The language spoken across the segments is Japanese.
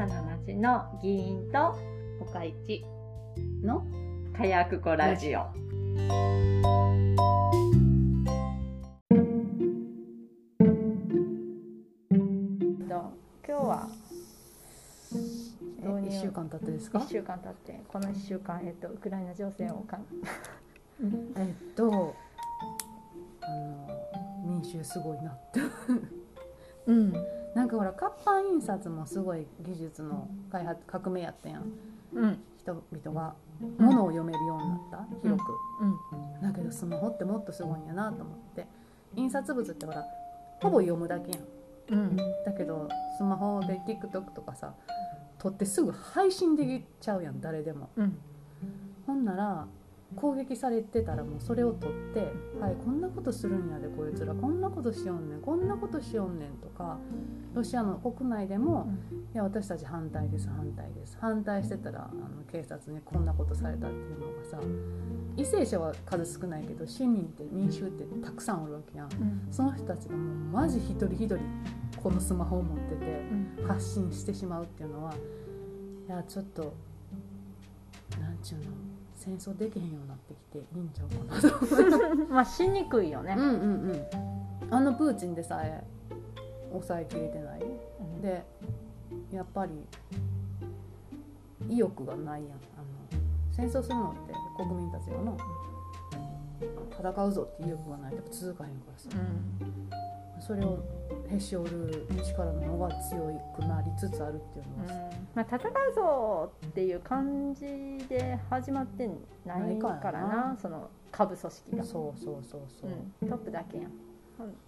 さな町の議員と岡市の火薬庫ラジオ。と今日は一週間経ってですか？1週間経ってこの1週間、えっと、ウクライナ情勢をかん。えっとあの民衆すごいなって。うんなんかほら活版印刷もすごい技術の開発革命やったやん。うん。人々が物を読めるようになった広く、うん。だけどスマホってもっとすごいんやなと思って。印刷物ってほらほぼ読むだけやん。うん。だけどスマホで TikTok とかさ撮ってすぐ配信できちゃうやん誰でも。うん。ほんなら攻撃されてたらもうそれを取って「はいこんなことするんやでこいつら。こんなことしよんねん。こんなことしよんねん」とかロシアの国内でも「いや私たち反対です反対です」反対してたらあの警察にこんなことされたっていうのがさ為政者は数少ないけど市民って民衆ってたくさんおるわけやん。うん。その人たちがもうマジ一人一人このスマホを持っててうん。発信してしまうっていうのはいやちょっとなんちゅうの？戦争できへんようになってきていいんちゃうかなと。まあしにくいよね。うんうんうん。あのプーチンでさえ抑えきれてない。うんでやっぱり意欲がないやん。あの戦争するのって国民たちがの戦うぞっていう意欲がないと続かへんからさ。うん。それをへし折る力の方が強くなりつつあるっていうのは。まあ、戦うぞっていう感じで始まってないからなその下部組織が、そうそうそうそう、うん、トップだけやん。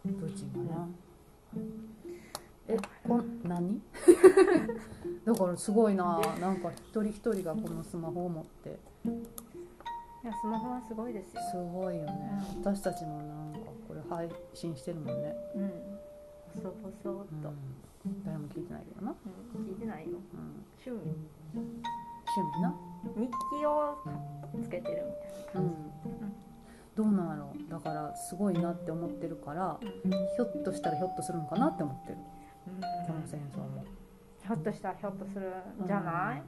プーチンがな、えこん何？だからすごいな。なんか一人一人がこのスマホを持って。いやスマホはすごいですよ、すごいよね、私たちもなんかこれ配信してるもんね、うん、細々と、うん、誰も聞いてないけどな、うん、聞いてないよ。うん、趣味。趣味な。日記をつけてるみたいな感どうなんやろうだからすごいなって思ってるからじ、ひょっとしたらひょっとするんかなって思ってる。うん。この戦争もひょっとしたらひょっとするんじゃない、っ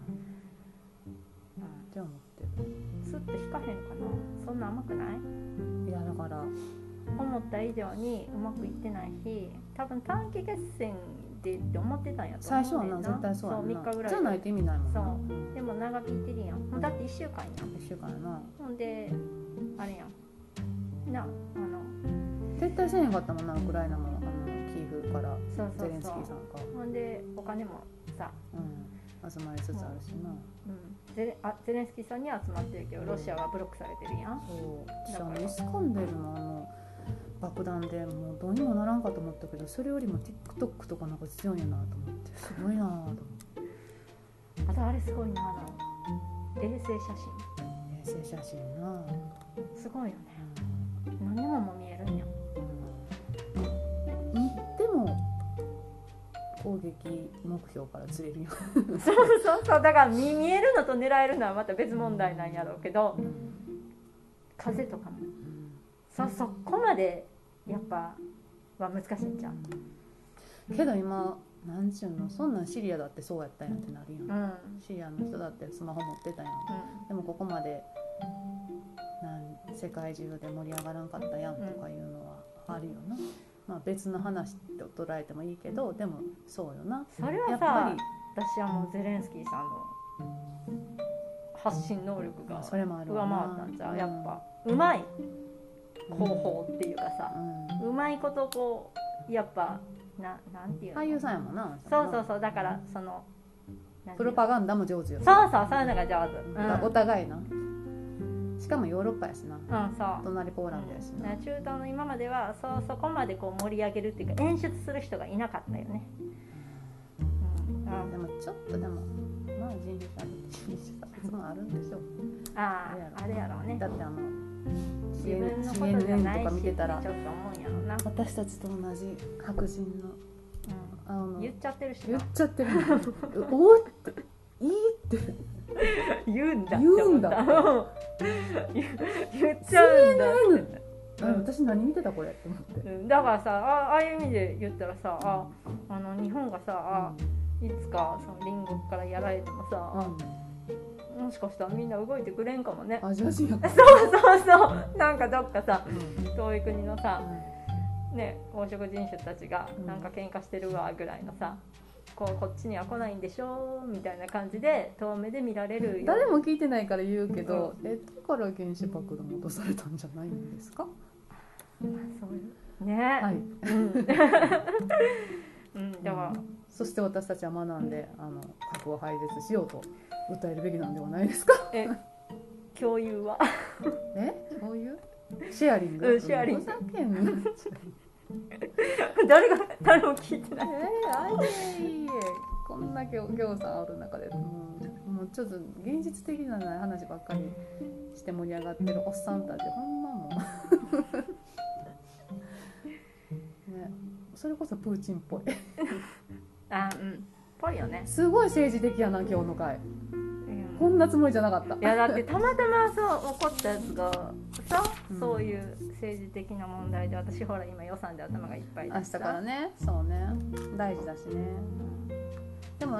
うん。て思ってる。スッと引かへんかな？そんな甘くない？いやだから思った以上にうまくいってないし多分短期決戦でって思ってたんやと最初は思うねんな。絶対そうやんそう3日ぐらいじゃないと意味ないもんな。そう。でも長引いてるやん。もうだって1週間やん。1週間やな。ほんであれやん。なあの撤退せえへんかったもんなウクライナもあのキーフからそうそうゼレンスキーさんか。ほんでお金もさ、うん集まりつつあるしな。う。ん、ゼレあゼレンスキーさんには集まってるけどロシアはブロックされてるやん。そう。私あのイスカンデルのあの爆弾でもうどうにもならんかと思ったけどそれよりも TikTok とかなんか強いなと思ってすごいなと思って。あとあれすごいなあの衛星写衛星写真な、真すごいよね。何でもも見えるんや。うん。うん、でも攻撃目標からずれるよ、そうそうそうだから見見えるのと狙えるのはまた別問題なんやろうけど風とかも。そそこまでやっぱは難しいんじゃんけど今なんちゅうのそんなんシリアだってそうやったんやってなるやん、うん。うんシリアの人だってスマホ持ってたやん。でもここまでなん世界中で盛り上がらんかったやんとかいうのはあるよな、まあ別の話と捉えてもいいけどでもそうよな。それはさやっぱ私はもうゼレンスキーさんの発信能力がりそれもある上回ったんじゃう？やっぱうまい方法っていうかさうん。うまいことこうやっぱななんていうの？俳優さんやもんなそうそうそうだからそのプロパガンダも上手よ。そうそうそういうのが上手。お互いな。しかもヨーロッパやしな。うん、うん、そう。隣ポーランドやしな、うん。中東の今まではそうそこまでこう盛り上げるっていうか演出する人がいなかったよね、うん。あでもちょっとでもまあ人種差別人種差別もあるんでしょう。あーあれやろうね。だってあの自分のことじゃない CNN とかしって見てたらちょっと思うんやろうな、私たちと同じ白人のあのうん、言っちゃってるし言なっちゃってる おおっていいって。言うんだ言うんだ。言 言っちゃうんだって。あ私何見てたこれって思って。うん。だからさあああいう意味で言ったらさああの日本がさあいつかその隣国からやられてもさ、もしかしたらみんな動いてくれんかもね。アジア人やそうそうそう。なんかどっかさうん。遠い国のさね黄色人種たちがうん。なんか喧嘩してるわぐらいのさこうこっちには来ないんでしょみたいな感じで遠目で見られるよ誰も聞いてないから言うけど、えだから原子爆弾落とされたんじゃないんですか？そう。いうね、はい。うん、うん、だからそして私たちは学んであの核を廃絶しようと訴えるべきなんではないですか？え共有は？え？そういうシェアリング、うんシェアリング。誰が誰も聞いてない。えー、あいえこんだけお行さんある中でもうもうちょっと現実的じゃない話ばっかりして盛り上がってるおっさんたちほんまもう。ねそれこそプーチンっぽいあうん。ぽいよね、すごい政治的やな今日の回。うん。こんなつもりじゃなかった。いやだってたまたまさ起こったやつがさ、う？ん。そういう政治的な問題で私ほら今予算で頭がいっぱい明日からね。そうね。大事だしね。でも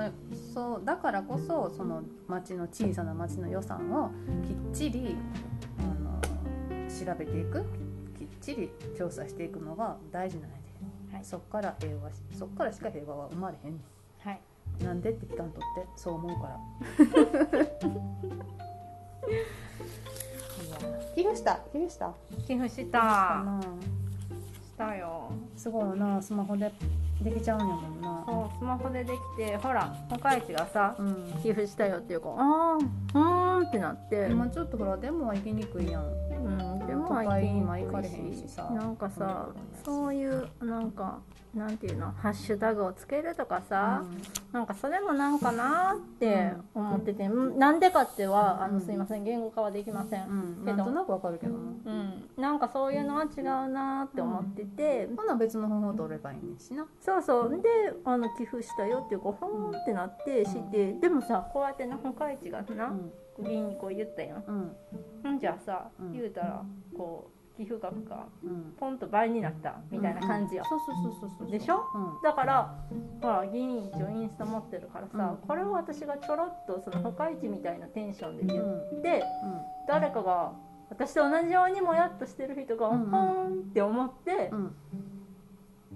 そうだからこそその町の小さな町の予算をきっちりあの調べていく。きっちり調査していくのが大事なんやで、はい。そっから平和しそっからしか平和は生まれへんねはい。んなんでって聞かんとってそう思うから。寄付した寄付した寄付ししたたなしたよすごいよな。スマホでできちゃうんやもんな。そうスマホでできてほら岡市がさうん。寄付したよっていうかあーうーんってなって、今ちょっとほらデモは行きにくいやん。うん、でも都会にま今行かれへんしさ。なんかさうんそういうなんかなんていうのハッシュタグをつけるとかさ、なんかそれもなんかなって思ってて、うんなんでかってはあうん。のすいません言語化はできません、うん、けど。なんとなくわかるけどなうん、なんかそういうのは違うなって思ってて、ほな別の方法取ればいいねんしな。そうそう。であの寄付したよっていうかほーんってなって知って、でもさこうやってな他市がな、うん議員にこう言ったやん。うん。んじゃあさ、うん。言うたらこう寄付額がうん。ポンと倍になったみたいな感じよ、そうそうそうそうそうでしょ？うん。だからほら議員一応インスタ持ってるからさ、うん。これを私がちょろっとその他市みたいなテンションで言うん。って、誰かが私と同じようにもやっとしてる人がうんうん。ポーンって思って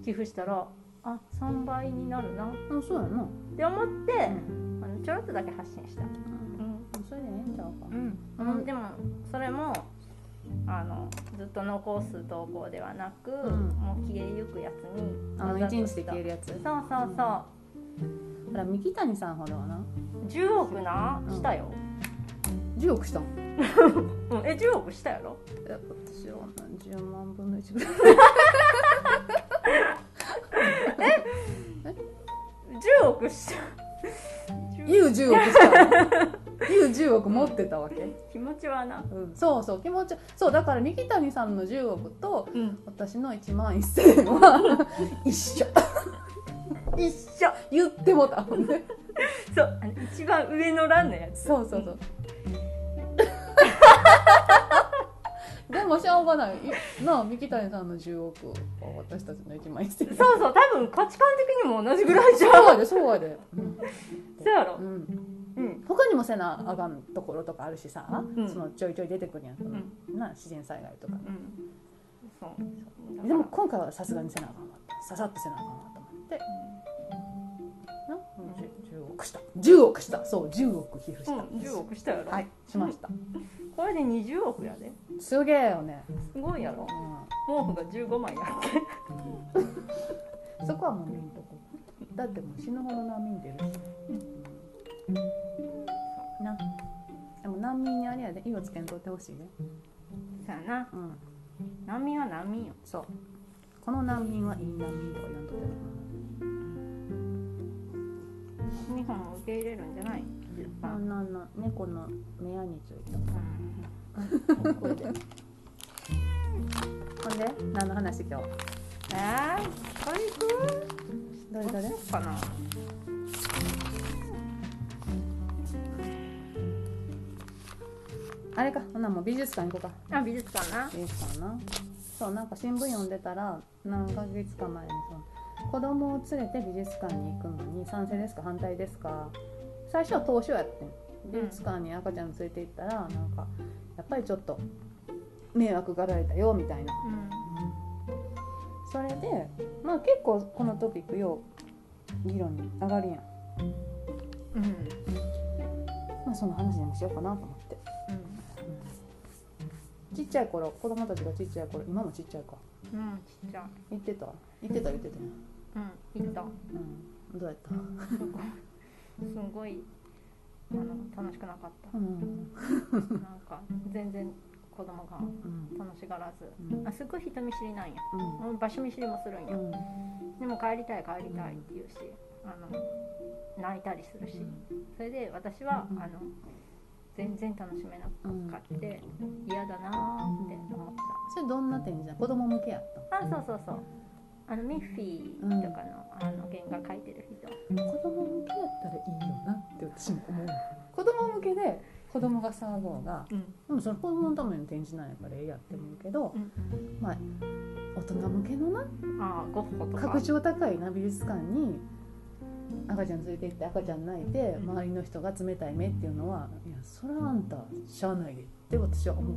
寄付したらあ3倍になるな。っうんそうやな。て思って、うん。あのちょろっとだけ発信した、うんそれでええんちゃうかうん。でもそれもあのずっと残す投稿ではなく、ん。もう消えゆくやつにあの一日で消えるるやつ。そうそうそう、ほら三木谷さんほどはな。10億な？うん。したよ、10億したん？うん、え10億したやろ？え私は10万分の1ぐらい。10億した言う10億した言う10億持ってたわけ、気持ちはな。うん、そうそう気持ちそうだから三木谷さんの10億とうん。私の1万1000円は 一緒。一緒。言ってもたもんね。そうあの一番上の欄のやつ。そうそうそう。でもしょうがない。いなあ三木谷さんの10億は私たちの1万1000円。そうそう多分価値観的にも同じぐらいじゃん。そうやでそうやで、うん。そうやろ。うん、うん。他にもせなあかんところとかあるしさ、うん。そのちょいちょい出てくるやん、そのな自然災害とか。でも今回はさすがにせなあかんわささっとせなあかんわと思ってな、うん、10億した。10億した。そう10億寄付した、うん、10億したやろ、はいしました。これで20億やで。すげえよね、すごいやろ。う毛布が15枚やっん、そこはもう見んとこ。だってもう死ぬほど難民出るし、うん、難民にあれやで色つけんとってほしいね。けそうやな。うん。難民は難民よ。そう。この難民はいい難民とか言わんとって。日本も受け入れるんじゃない？ななんなんなん猫の目やについたうん。これでほんで何の話今日？えー、これ行くどれどれどうしようかなあれか。ほなもう美術館行こうか。あ美術館な。美術館な。そうなんか新聞読んでたら何ヶ月か前にその子供を連れて美術館に行くのに賛成ですか反対ですか。最初は当初やってん。美術館に赤ちゃん連れて行ったらなんかやっぱりちょっと迷惑がられたよみたいな。それでまあ結構このトピックよう議論に上がるやんうん。うん。まあその話でもしようかなと思って、ちっちゃい頃子供たちがちっちゃい頃今もちっちゃいか。うんうんちっちゃい。言ってた？言ってた？言ってた？ようん行った。うん。どうやった？すごいあの楽しくなかった。うん。なんか全然子供がうん。楽しがらず。うん。あすごい人見知りなんや。うん。場所見知りもするんや。うん。でも帰りたい帰りたいって言うしあの泣いたりするし。それで私はうん。あの全然楽しめなかって嫌だなーって思っそれどんな展示なの子供向けやった？たあそうそうそう。あのミッフィーとかの,、あの原画描いてる人。子供向けやったらいいよなって私も思う。子供向けで子供が騒ごうがうん。でもその子供のための展示なんやからええやって思うけどうん。まあ大人向けのなあゴッホとか。格調高いな美術館に赤ちゃん連れて行って赤ちゃん泣いて周りの人が冷たい目っていうのはいやそれはあんたしゃあないでって私は思う、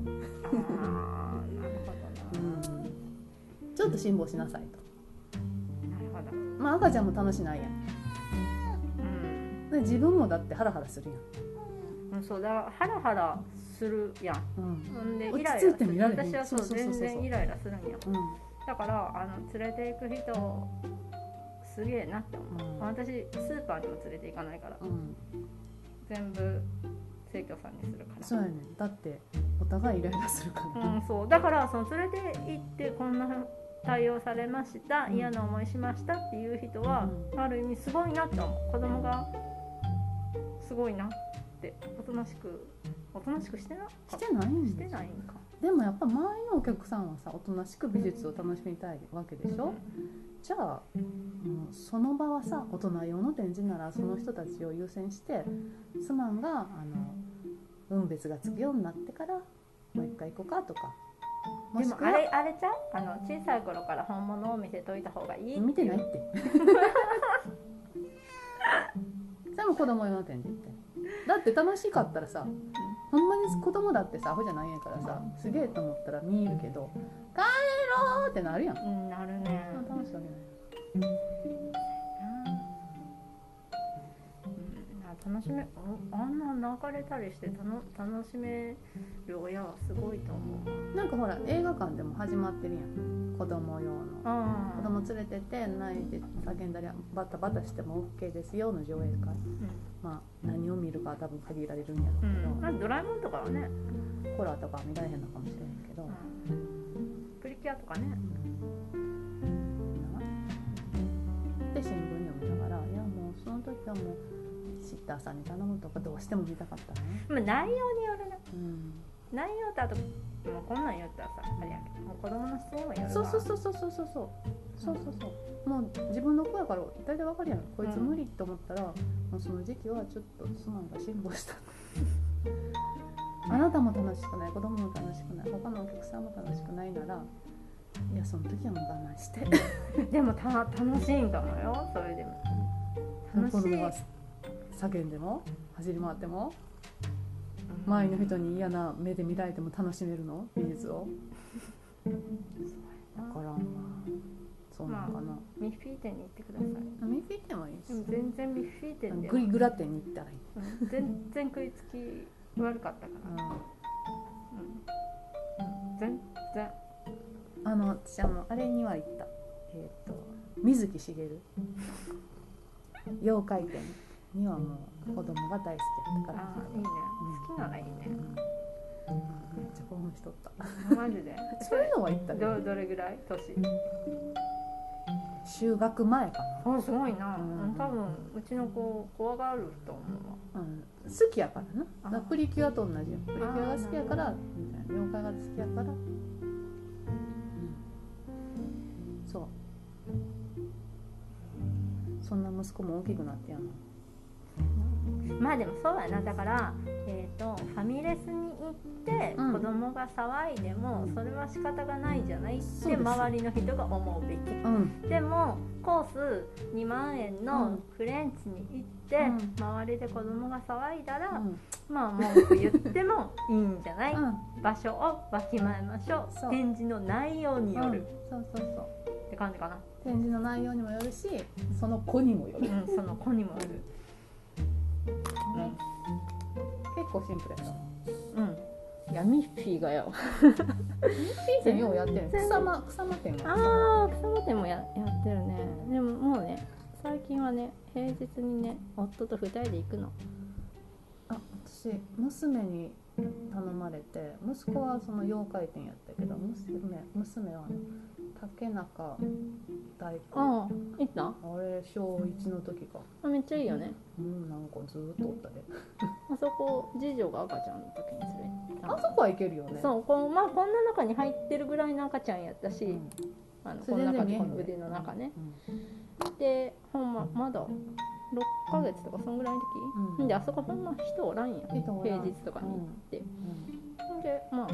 あーなるほどな、ちょっと辛抱しなさいと。なるほど。まあ赤ちゃんも楽しないやん。うん。で自分もだってハラハラするうん。そうだハラハラするやん。やん。うん。ほんで落ちイライラ着いて見られへん。私はそう。全然イライラするんや。うん。だからあの連れて行く人すげえなって思う、うん。私スーパーにも連れて行かないから。うん。全部生協さんにするから。そうやねん。だってお互いイライラするから。うん、そう。だからその連れて行ってこんな対応されました。うん。嫌な思いしましたっていう人は、ある意味すごいなって思う。子供がすごいなって。おとなしくおとなしくしてなしてないんしてないんか。でもやっぱ周りのお客さんはさおとなしく美術を楽しみたいわけでしょ、じゃあもうその場はさ大人用の展示ならその人たちを優先してすまんがあの分別がつくようになってからもう一回行こうかとか。でもあれあれちゃう？あの小さい頃から本物を見せといた方がいい見てないってそれ も子供用の展示って。だって楽しかったらさほんまに子供だってさアホじゃないんやからさすげえと思ったら見えるけど「帰ろう!」ってなるやん。うんなるね。あ楽しいわけないうん楽しめああんな泣かれたりして楽しめる親はすごいと思う。なんかほら映画館でも始まってるやん。子供用の。あ子供連れてって泣いて叫んだりバタバタしても OK ですよの上映会。まあ何を見るかは多分限られるんやろううん。けど、まあドラえもんとかはね、ホラーとかは見られへんのかもしれへんけど、うん、アとかね。で新聞読みながらいやもうその時はもうシッターさんに頼むとかどうしても見たかったね、まあ内容によるねうん、内容とあともうこんなん言ったらさあれやけどもう子供の質にもよるわ。そうそうそうそうそうそうそう。そうそうそう。もう自分の子やから大体わかるやん。こいつ無理って思ったら、もうその時期はちょっとすまんが辛抱した。あなたも楽しくない。子供も楽しくない。他のお客さんも楽しくないならいやその時はもう我慢して。でもた楽しいんかもよ。それでも。楽しい。叫んでも走り回っても周りの人に嫌な目で見られても楽しめるの？美術を。だからまあそうなのかな、ミッフィー店に行ってください。ミッフィー店はいいし全然ミッフィー店ではグリグラ店に行ったらいい、うん。全然食いつき悪かったから、うん。全然あの私あのあれには行った。えっ、と水木しげる。妖怪店にはもう子供が大好きやったから。ああいいね。好きならいいね。うん。めっちゃ興奮しとった。マジで？そういうのは行ったど。でどれぐらい？年？就学前かな、あすごいな、うん。多分うちの子怖がると思うわ。うん、好きやからな。プリキュアと同じよプリキュアが好きやからみたいな。妖怪が好きやから、うん、そう。そんな息子も大きくなってやんの？まあでもそうやな。だから、えー、とファミレスに行ってうん。子供が騒いでもそれは仕方がないじゃない？って周りの人が思うべき。うん。でもコース2万円うのん。フレンチに行って、うん。周りで子供が騒いだら、うん。まあ文句言ってもいいんじゃない、うん。場所をわきまえましょう。展示の内容による、そうそうそうって感じかな、展示の内容にもよるしその子にもよる、うん、その子にもよる。結構シンプルやったうん。いやミッフィーがよピーセンようやってる草間草間店はああ草間店もややってるね。でももうね最近はね平日にね夫と2人で行くの。あ私娘に頼まれて息子はその妖怪店やったけど娘娘は竹中大工。ああ行った？あれ小1の時か。あめっちゃいいよね。うんなんかずーっとおったで。あそこ次女が赤ちゃんの時に連れあそこはいけるよね。そうこうまあこんな中に入ってるぐらいの赤ちゃんやったし、うん。あのそこの中の腕の中ね、うん。でほんままだ6ヶ月とかそんぐらいの時、うん。であそこほんま人おらんやん。平日とかに行って、うん。でまあ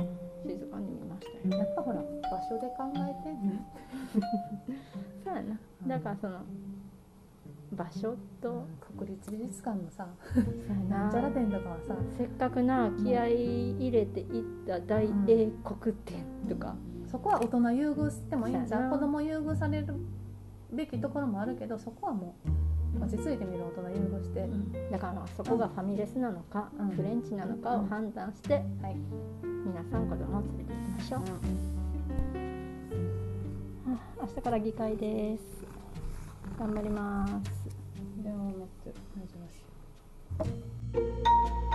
静かに見ましたよ。やっぱほら場所で考えてんね そうやな。だからその場所と、国立美術館のさな。んちゃらな店とかはさせっかくな気合い入れて行った大英国展とか、そこは大人優遇してもいいんじゃん子供優遇されるべきところもあるけどそこはもう落ち着いてみる大人優遇して、だからまあそこがファミレスなのか、うん。フレンチなのかを判断して、はい皆さん子供を連れて行きましょう、あ明日から議会です。頑張ります。電話持ってる珍しい